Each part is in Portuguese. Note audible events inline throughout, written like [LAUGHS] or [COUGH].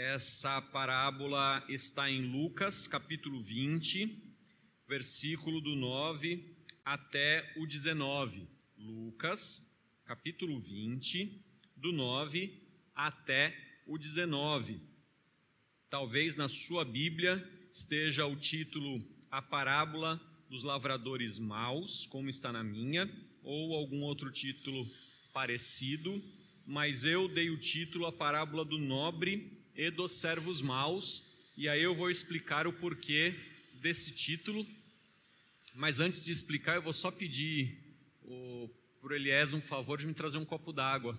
Essa parábola está em Lucas, capítulo 20, versículo do 9 até o 19. Lucas, capítulo 20, do 9 até o 19. Talvez na sua Bíblia esteja o título A Parábola dos Lavradores Maus, como está na minha, ou algum outro título parecido, mas eu dei o título A Parábola do Nobre e dos Servos Maus, e aí eu vou explicar o porquê desse título. Mas antes de explicar, eu vou só pedir o, por Elias um favor de me trazer um copo d'água.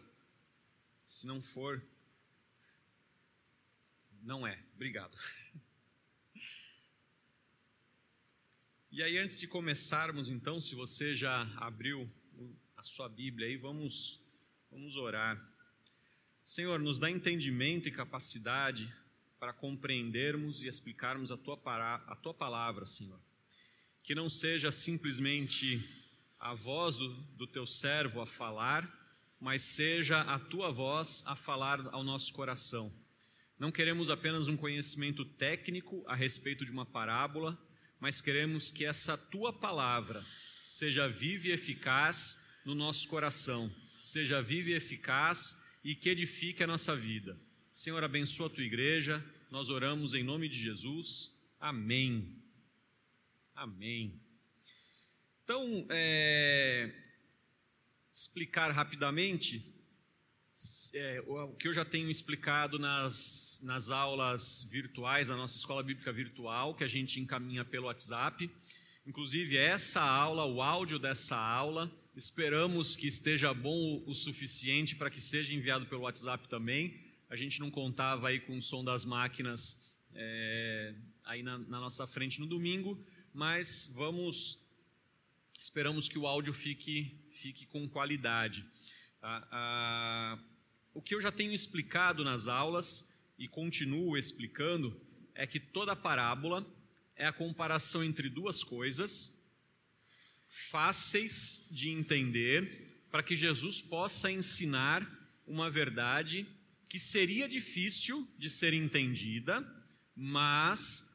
Se não for, não é. Obrigado. [LAUGHS] E aí, antes de começarmos, então, se você já abriu a sua Bíblia aí, vamos, vamos orar. Senhor, nos dá entendimento e capacidade para compreendermos e explicarmos a tua, para, a tua palavra, Senhor. Que não seja simplesmente a voz do, do teu servo a falar, mas seja a tua voz a falar ao nosso coração. Não queremos apenas um conhecimento técnico a respeito de uma parábola, mas queremos que essa tua palavra seja viva e eficaz no nosso coração, seja viva e eficaz e que edifique a nossa vida. Senhor, abençoa a tua igreja, nós oramos em nome de Jesus. Amém. Amém. Então, é, explicar rapidamente é, o que eu já tenho explicado nas, nas aulas virtuais, na nossa escola bíblica virtual, que a gente encaminha pelo WhatsApp. Inclusive, essa aula, o áudio dessa aula, esperamos que esteja bom o suficiente para que seja enviado pelo WhatsApp também. A gente não contava aí com o som das máquinas é, aí na, na nossa frente no domingo, mas vamos, esperamos que o áudio fique, fique com qualidade. Ah, ah, o que eu já tenho explicado nas aulas e continuo explicando é que toda parábola é a comparação entre duas coisas fáceis de entender para que Jesus possa ensinar uma verdade que seria difícil de ser entendida, mas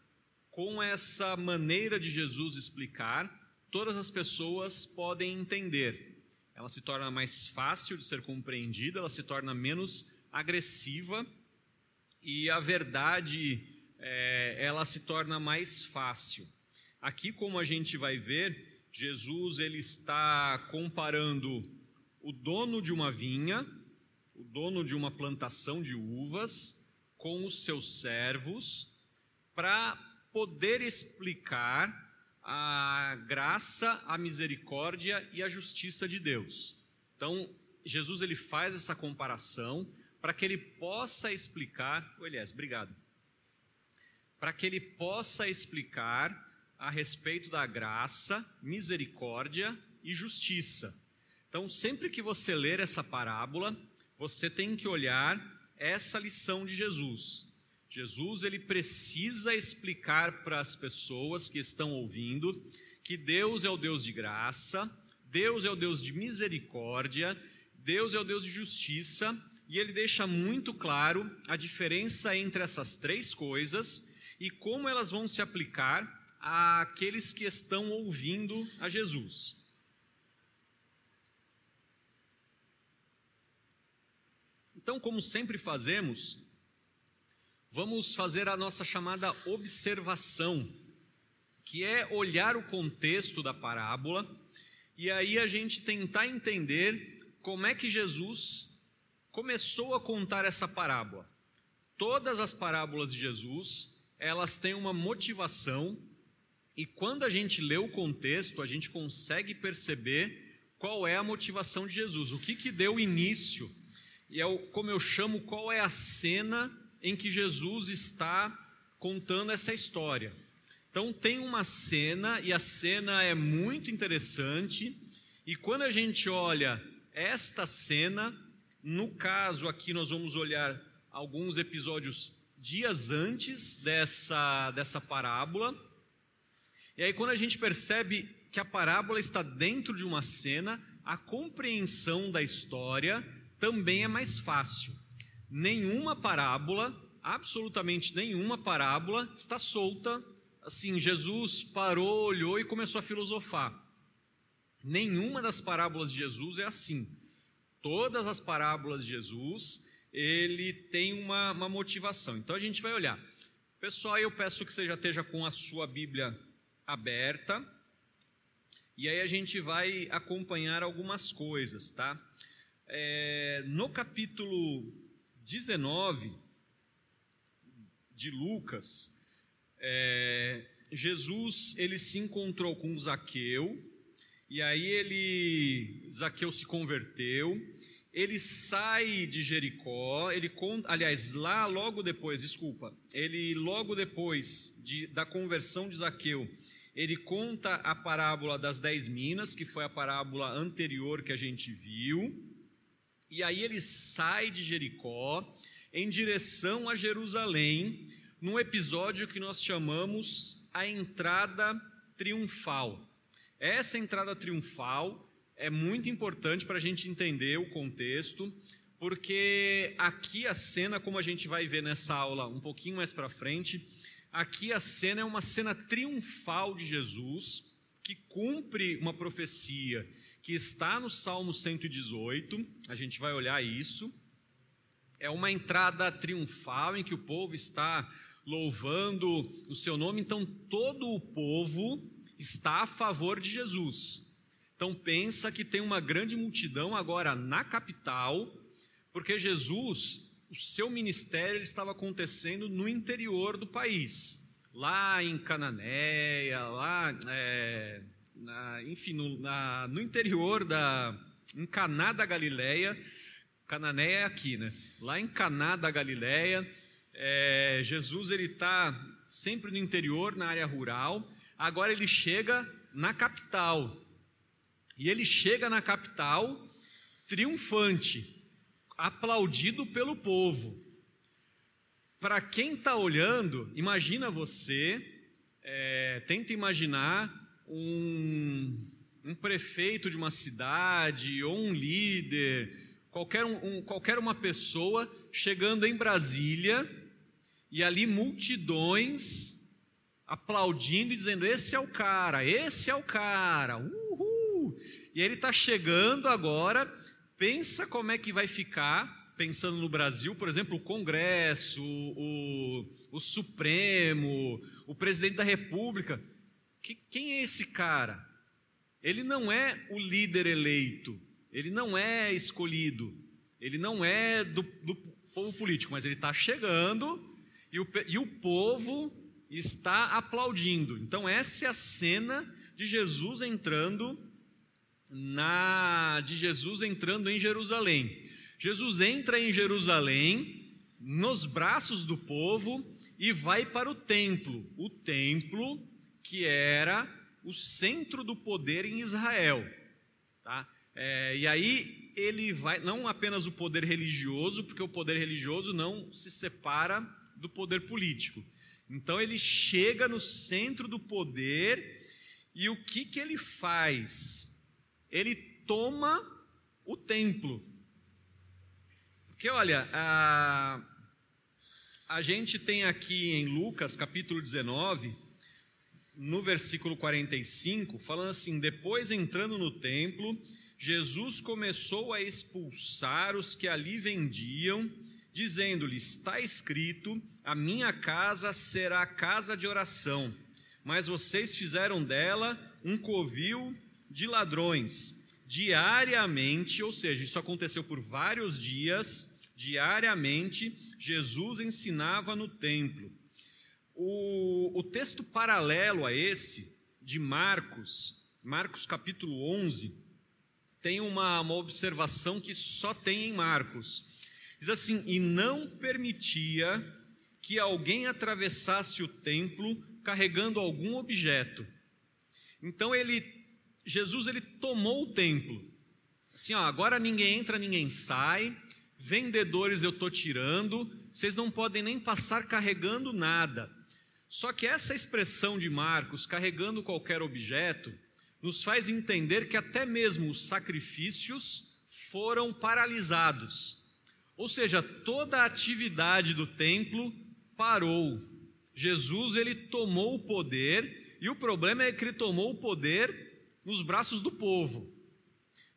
com essa maneira de Jesus explicar, todas as pessoas podem entender ela se torna mais fácil de ser compreendida, ela se torna menos agressiva e a verdade é, ela se torna mais fácil. Aqui, como a gente vai ver, Jesus ele está comparando o dono de uma vinha, o dono de uma plantação de uvas, com os seus servos, para poder explicar a graça, a misericórdia e a justiça de Deus. Então, Jesus ele faz essa comparação para que ele possa explicar, o Elias, obrigado. Para que ele possa explicar a respeito da graça, misericórdia e justiça. Então, sempre que você ler essa parábola, você tem que olhar essa lição de Jesus. Jesus ele precisa explicar para as pessoas que estão ouvindo que Deus é o Deus de graça, Deus é o Deus de misericórdia, Deus é o Deus de justiça, e ele deixa muito claro a diferença entre essas três coisas e como elas vão se aplicar àqueles que estão ouvindo a Jesus. Então, como sempre fazemos, vamos fazer a nossa chamada observação, que é olhar o contexto da parábola e aí a gente tentar entender como é que Jesus começou a contar essa parábola. Todas as parábolas de Jesus, elas têm uma motivação e quando a gente lê o contexto, a gente consegue perceber qual é a motivação de Jesus, o que que deu início. E é o, como eu chamo, qual é a cena em que Jesus está contando essa história. Então tem uma cena e a cena é muito interessante. E quando a gente olha esta cena, no caso aqui nós vamos olhar alguns episódios dias antes dessa dessa parábola. E aí quando a gente percebe que a parábola está dentro de uma cena, a compreensão da história também é mais fácil nenhuma parábola absolutamente nenhuma parábola está solta. Assim, Jesus parou, olhou e começou a filosofar. Nenhuma das parábolas de Jesus é assim. Todas as parábolas de Jesus, ele tem uma, uma motivação. Então a gente vai olhar. Pessoal, eu peço que você já esteja com a sua Bíblia aberta. E aí a gente vai acompanhar algumas coisas, tá? É, no capítulo 19 de Lucas, é, Jesus ele se encontrou com Zaqueu e aí ele Zaqueu se converteu. Ele sai de Jericó, ele aliás, lá logo depois, desculpa, ele logo depois de, da conversão de Zaqueu, ele conta a parábola das dez minas, que foi a parábola anterior que a gente viu, e aí ele sai de Jericó em direção a Jerusalém, num episódio que nós chamamos a entrada triunfal. Essa entrada triunfal é muito importante para a gente entender o contexto, porque aqui a cena, como a gente vai ver nessa aula um pouquinho mais para frente, aqui a cena é uma cena triunfal de Jesus, que cumpre uma profecia que está no Salmo 118, a gente vai olhar isso. É uma entrada triunfal em que o povo está louvando o seu nome, então todo o povo está a favor de Jesus. Então pensa que tem uma grande multidão agora na capital, porque Jesus, o seu ministério estava acontecendo no interior do país, lá em Cananéia, lá, é, na, enfim, no, na, no interior da, em Caná da Galileia, Cananéia é aqui, né? Lá em Caná da Galileia, é, Jesus ele está sempre no interior, na área rural. Agora ele chega na capital. E ele chega na capital triunfante, aplaudido pelo povo. Para quem está olhando, imagina você, é, tenta imaginar um, um, prefeito de uma cidade ou um líder, qualquer, um, qualquer uma pessoa chegando em Brasília e ali multidões aplaudindo e dizendo: Esse é o cara, esse é o cara, uhul! E ele está chegando agora, pensa como é que vai ficar, pensando no Brasil, por exemplo, o Congresso, o, o Supremo, o presidente da República. Que, quem é esse cara? Ele não é o líder eleito, ele não é escolhido, ele não é do, do povo político, mas ele está chegando e o, e o povo está aplaudindo. Então, essa é a cena de Jesus entrando na de Jesus entrando em Jerusalém. Jesus entra em Jerusalém nos braços do povo e vai para o templo, o templo que era o centro do poder em Israel, tá? É, e aí ele vai, não apenas o poder religioso, porque o poder religioso não se separa do poder político. Então ele chega no centro do poder e o que que ele faz? Ele toma o templo. Porque olha, a, a gente tem aqui em Lucas capítulo 19, no versículo 45, falando assim: depois entrando no templo, Jesus começou a expulsar os que ali vendiam, dizendo-lhe: Está escrito, a minha casa será casa de oração, mas vocês fizeram dela um covil de ladrões. Diariamente, ou seja, isso aconteceu por vários dias, diariamente, Jesus ensinava no templo. O, o texto paralelo a esse, de Marcos, Marcos capítulo 11, tem uma, uma observação que só tem em Marcos. Diz assim: E não permitia que alguém atravessasse o templo carregando algum objeto. Então ele Jesus ele tomou o templo. Assim, ó, agora ninguém entra, ninguém sai. Vendedores eu estou tirando. Vocês não podem nem passar carregando nada. Só que essa expressão de Marcos, carregando qualquer objeto, nos faz entender que até mesmo os sacrifícios foram paralisados. Ou seja, toda a atividade do templo parou. Jesus ele tomou o poder e o problema é que ele tomou o poder nos braços do povo.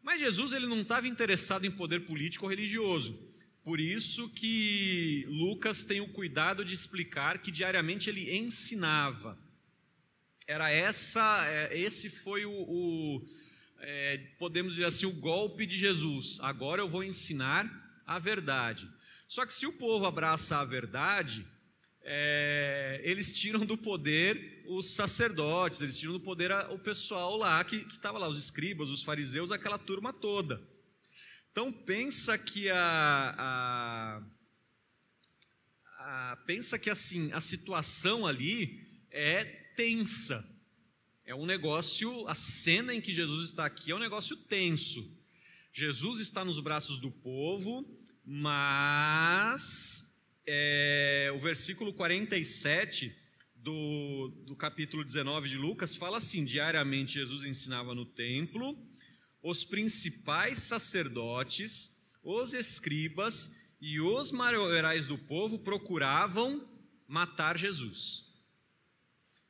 Mas Jesus ele não estava interessado em poder político ou religioso. Por isso que Lucas tem o cuidado de explicar que diariamente ele ensinava. Era essa, é, esse foi o, o é, podemos dizer assim, o golpe de Jesus. Agora eu vou ensinar a verdade. Só que se o povo abraça a verdade, é, eles tiram do poder os sacerdotes, eles tiram do poder a, o pessoal lá que estava lá, os escribas, os fariseus, aquela turma toda. Então pensa que a, a, a, pensa que assim a situação ali é tensa. É um negócio, a cena em que Jesus está aqui é um negócio tenso. Jesus está nos braços do povo, mas é, o versículo 47 do, do capítulo 19 de Lucas fala assim: diariamente Jesus ensinava no templo, os principais sacerdotes, os escribas e os maiorais do povo procuravam matar Jesus.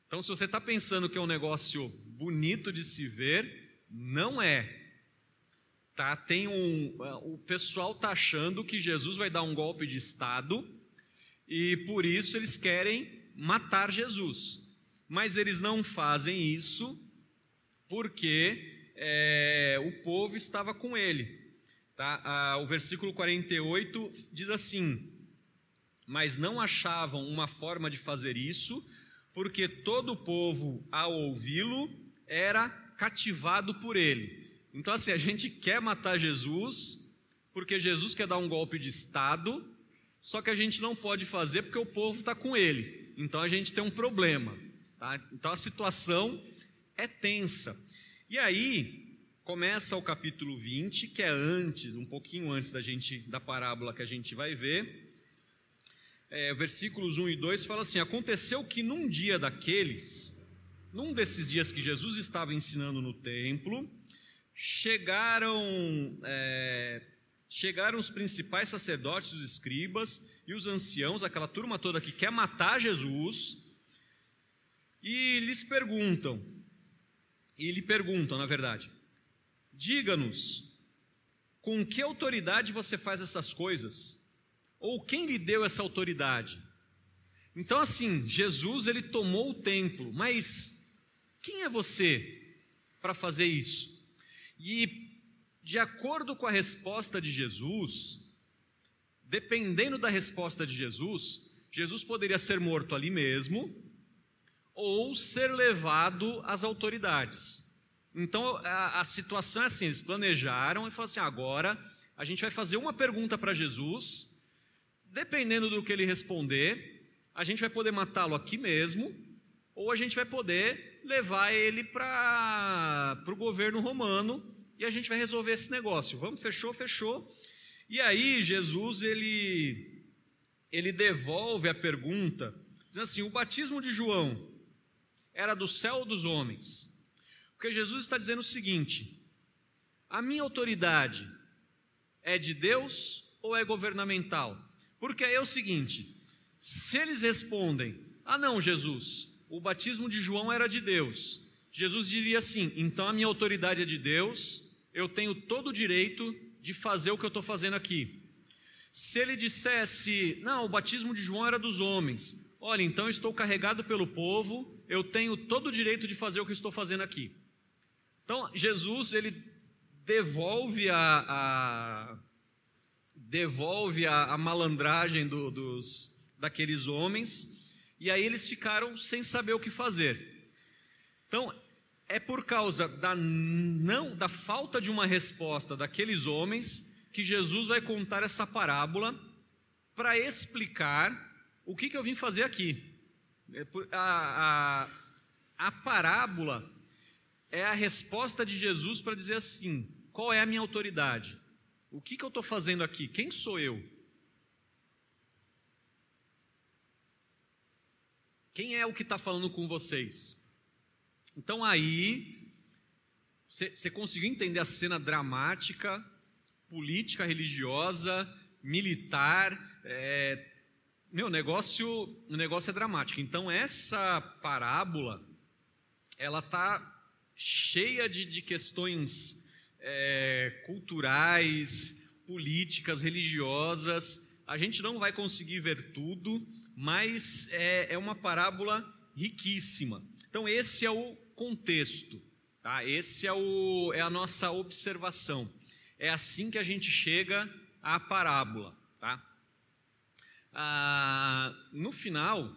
Então, se você está pensando que é um negócio bonito de se ver, não é. Tá? Tem um, o pessoal está achando que Jesus vai dar um golpe de Estado e por isso eles querem matar Jesus. Mas eles não fazem isso porque é, o povo estava com ele. Tá? Ah, o versículo 48 diz assim: Mas não achavam uma forma de fazer isso, porque todo o povo, ao ouvi-lo, era cativado por ele. Então, assim, a gente quer matar Jesus, porque Jesus quer dar um golpe de Estado, só que a gente não pode fazer porque o povo está com ele. Então a gente tem um problema. Tá? Então a situação é tensa. E aí começa o capítulo 20, que é antes, um pouquinho antes da gente da parábola que a gente vai ver. É, versículos 1 e 2 fala assim: Aconteceu que num dia daqueles, num desses dias que Jesus estava ensinando no templo, chegaram é, chegaram os principais sacerdotes, os escribas e os anciãos, aquela turma toda que quer matar Jesus, e lhes perguntam, e lhe perguntam, na verdade, diga-nos, com que autoridade você faz essas coisas? Ou quem lhe deu essa autoridade? Então, assim, Jesus ele tomou o templo, mas quem é você para fazer isso? E de acordo com a resposta de Jesus, dependendo da resposta de Jesus, Jesus poderia ser morto ali mesmo ou ser levado às autoridades. Então a, a situação é assim: eles planejaram e falaram assim: agora a gente vai fazer uma pergunta para Jesus, dependendo do que ele responder, a gente vai poder matá-lo aqui mesmo, ou a gente vai poder levar ele para o governo romano e a gente vai resolver esse negócio. Vamos, fechou, fechou. E aí Jesus ele ele devolve a pergunta, dizendo assim: o batismo de João era do céu ou dos homens? Porque Jesus está dizendo o seguinte: a minha autoridade é de Deus ou é governamental? Porque é o seguinte: se eles respondem, ah, não, Jesus, o batismo de João era de Deus, Jesus diria assim: então a minha autoridade é de Deus eu tenho todo o direito de fazer o que eu estou fazendo aqui. Se ele dissesse, não, o batismo de João era dos homens, olha, então estou carregado pelo povo, eu tenho todo o direito de fazer o que estou fazendo aqui. Então, Jesus, ele devolve a, a devolve a, a malandragem do, dos, daqueles homens, e aí eles ficaram sem saber o que fazer. Então, é por causa da não da falta de uma resposta daqueles homens que Jesus vai contar essa parábola para explicar o que, que eu vim fazer aqui. É a, a, a parábola é a resposta de Jesus para dizer assim: qual é a minha autoridade? O que, que eu estou fazendo aqui? Quem sou eu? Quem é o que está falando com vocês? Então aí, você conseguiu entender a cena dramática, política, religiosa, militar. É, meu, negócio, o negócio é dramático. Então, essa parábola, ela está cheia de, de questões é, culturais, políticas, religiosas. A gente não vai conseguir ver tudo, mas é, é uma parábola riquíssima. Então, esse é o contexto, tá? esse é, o, é a nossa observação. É assim que a gente chega à parábola. Tá? Ah, no final,